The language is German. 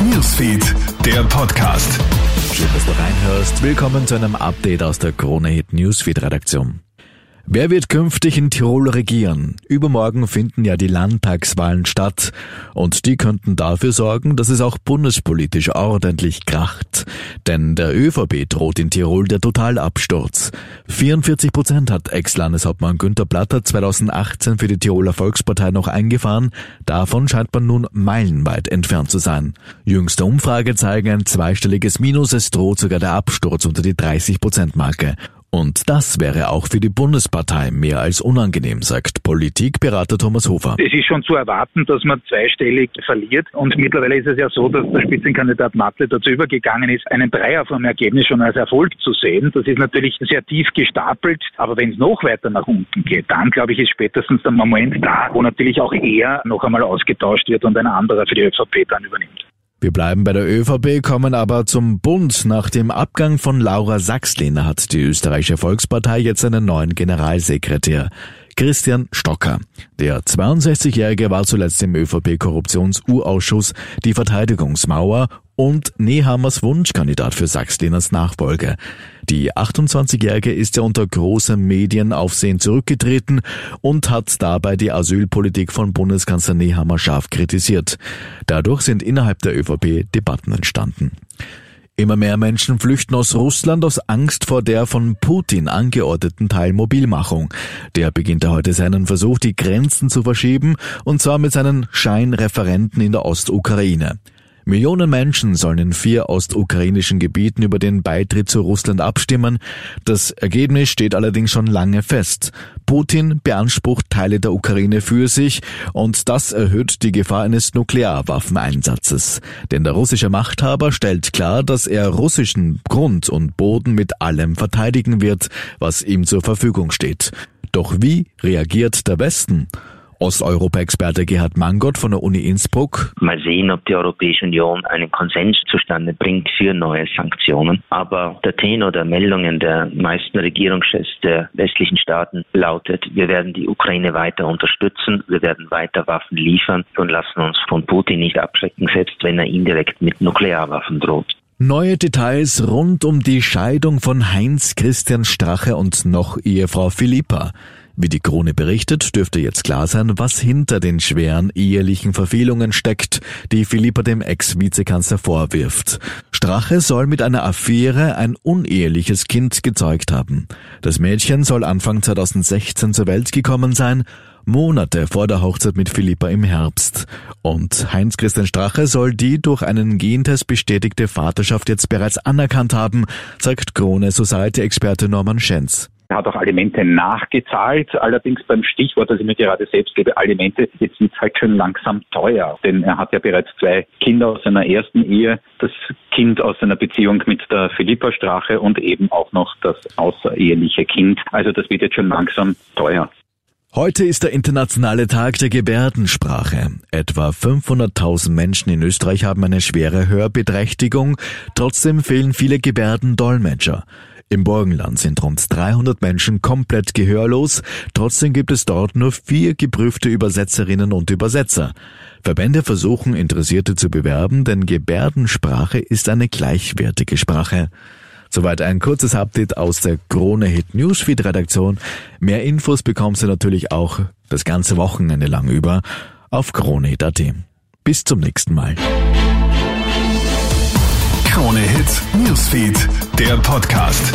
Newsfeed, der Podcast. Schön, dass du reinhörst. Willkommen zu einem Update aus der Krone Hit Newsfeed Redaktion. Wer wird künftig in Tirol regieren? Übermorgen finden ja die Landtagswahlen statt und die könnten dafür sorgen, dass es auch bundespolitisch ordentlich kracht. Denn der ÖVP droht in Tirol der Totalabsturz. 44 Prozent hat Ex-Landeshauptmann Günter Platter 2018 für die Tiroler Volkspartei noch eingefahren. Davon scheint man nun meilenweit entfernt zu sein. Jüngste Umfrage zeigen ein zweistelliges Minus. Es droht sogar der Absturz unter die 30 Prozent Marke. Und das wäre auch für die Bundespartei mehr als unangenehm, sagt Politikberater Thomas Hofer. Es ist schon zu erwarten, dass man zweistellig verliert. Und mittlerweile ist es ja so, dass der Spitzenkandidat Matle dazu übergegangen ist, einen Dreier vom Ergebnis schon als Erfolg zu sehen. Das ist natürlich sehr tief gestapelt. Aber wenn es noch weiter nach unten geht, dann glaube ich, ist spätestens der Moment da, wo natürlich auch er noch einmal ausgetauscht wird und ein anderer für die ÖVP dann übernimmt. Wir bleiben bei der ÖVP, kommen aber zum Bund. Nach dem Abgang von Laura Sachslin hat die österreichische Volkspartei jetzt einen neuen Generalsekretär. Christian Stocker. Der 62-Jährige war zuletzt im ÖVP-Korruptions-U-Ausschuss die Verteidigungsmauer und Nehammers Wunschkandidat für Sachs-Lehners Nachfolge. Die 28-Jährige ist ja unter großem Medienaufsehen zurückgetreten und hat dabei die Asylpolitik von Bundeskanzler Nehammer scharf kritisiert. Dadurch sind innerhalb der ÖVP Debatten entstanden. Immer mehr Menschen flüchten aus Russland aus Angst vor der von Putin angeordneten Teilmobilmachung. Der beginnt heute seinen Versuch, die Grenzen zu verschieben, und zwar mit seinen Scheinreferenten in der Ostukraine. Millionen Menschen sollen in vier ostukrainischen Gebieten über den Beitritt zu Russland abstimmen. Das Ergebnis steht allerdings schon lange fest. Putin beansprucht Teile der Ukraine für sich und das erhöht die Gefahr eines Nuklearwaffeneinsatzes. Denn der russische Machthaber stellt klar, dass er russischen Grund und Boden mit allem verteidigen wird, was ihm zur Verfügung steht. Doch wie reagiert der Westen? Osteuropa-Experte Gerhard Mangott von der Uni Innsbruck. Mal sehen, ob die Europäische Union einen Konsens zustande bringt für neue Sanktionen. Aber der Tenor der Meldungen der meisten Regierungschefs der westlichen Staaten lautet, wir werden die Ukraine weiter unterstützen, wir werden weiter Waffen liefern und lassen uns von Putin nicht abschrecken, selbst wenn er indirekt mit Nuklearwaffen droht. Neue Details rund um die Scheidung von Heinz Christian Strache und noch Ehefrau Philippa. Wie die Krone berichtet, dürfte jetzt klar sein, was hinter den schweren ehelichen Verfehlungen steckt, die Philippa dem Ex-Vizekanzler vorwirft. Strache soll mit einer Affäre ein uneheliches Kind gezeugt haben. Das Mädchen soll Anfang 2016 zur Welt gekommen sein, Monate vor der Hochzeit mit Philippa im Herbst. Und Heinz-Christian Strache soll die durch einen Gentest bestätigte Vaterschaft jetzt bereits anerkannt haben, sagt Krone Society-Experte Norman Schenz. Er hat auch Alimente nachgezahlt, allerdings beim Stichwort, das ich mir gerade selbst gebe, Alimente, jetzt wird es halt schon langsam teuer. Denn er hat ja bereits zwei Kinder aus seiner ersten Ehe, das Kind aus seiner Beziehung mit der Philippa Strache und eben auch noch das außereheliche Kind. Also das wird jetzt schon langsam teuer. Heute ist der internationale Tag der Gebärdensprache. Etwa 500.000 Menschen in Österreich haben eine schwere Hörbeträchtigung. Trotzdem fehlen viele Gebärdendolmetscher. Im Burgenland sind rund 300 Menschen komplett gehörlos, trotzdem gibt es dort nur vier geprüfte Übersetzerinnen und Übersetzer. Verbände versuchen Interessierte zu bewerben, denn Gebärdensprache ist eine gleichwertige Sprache. Soweit ein kurzes Update aus der Krone Hit Newsfeed Redaktion. Mehr Infos bekommst du natürlich auch das ganze Wochenende lang über auf kronehit.at. Bis zum nächsten Mal. Krone Hit Newsfeed, der Podcast.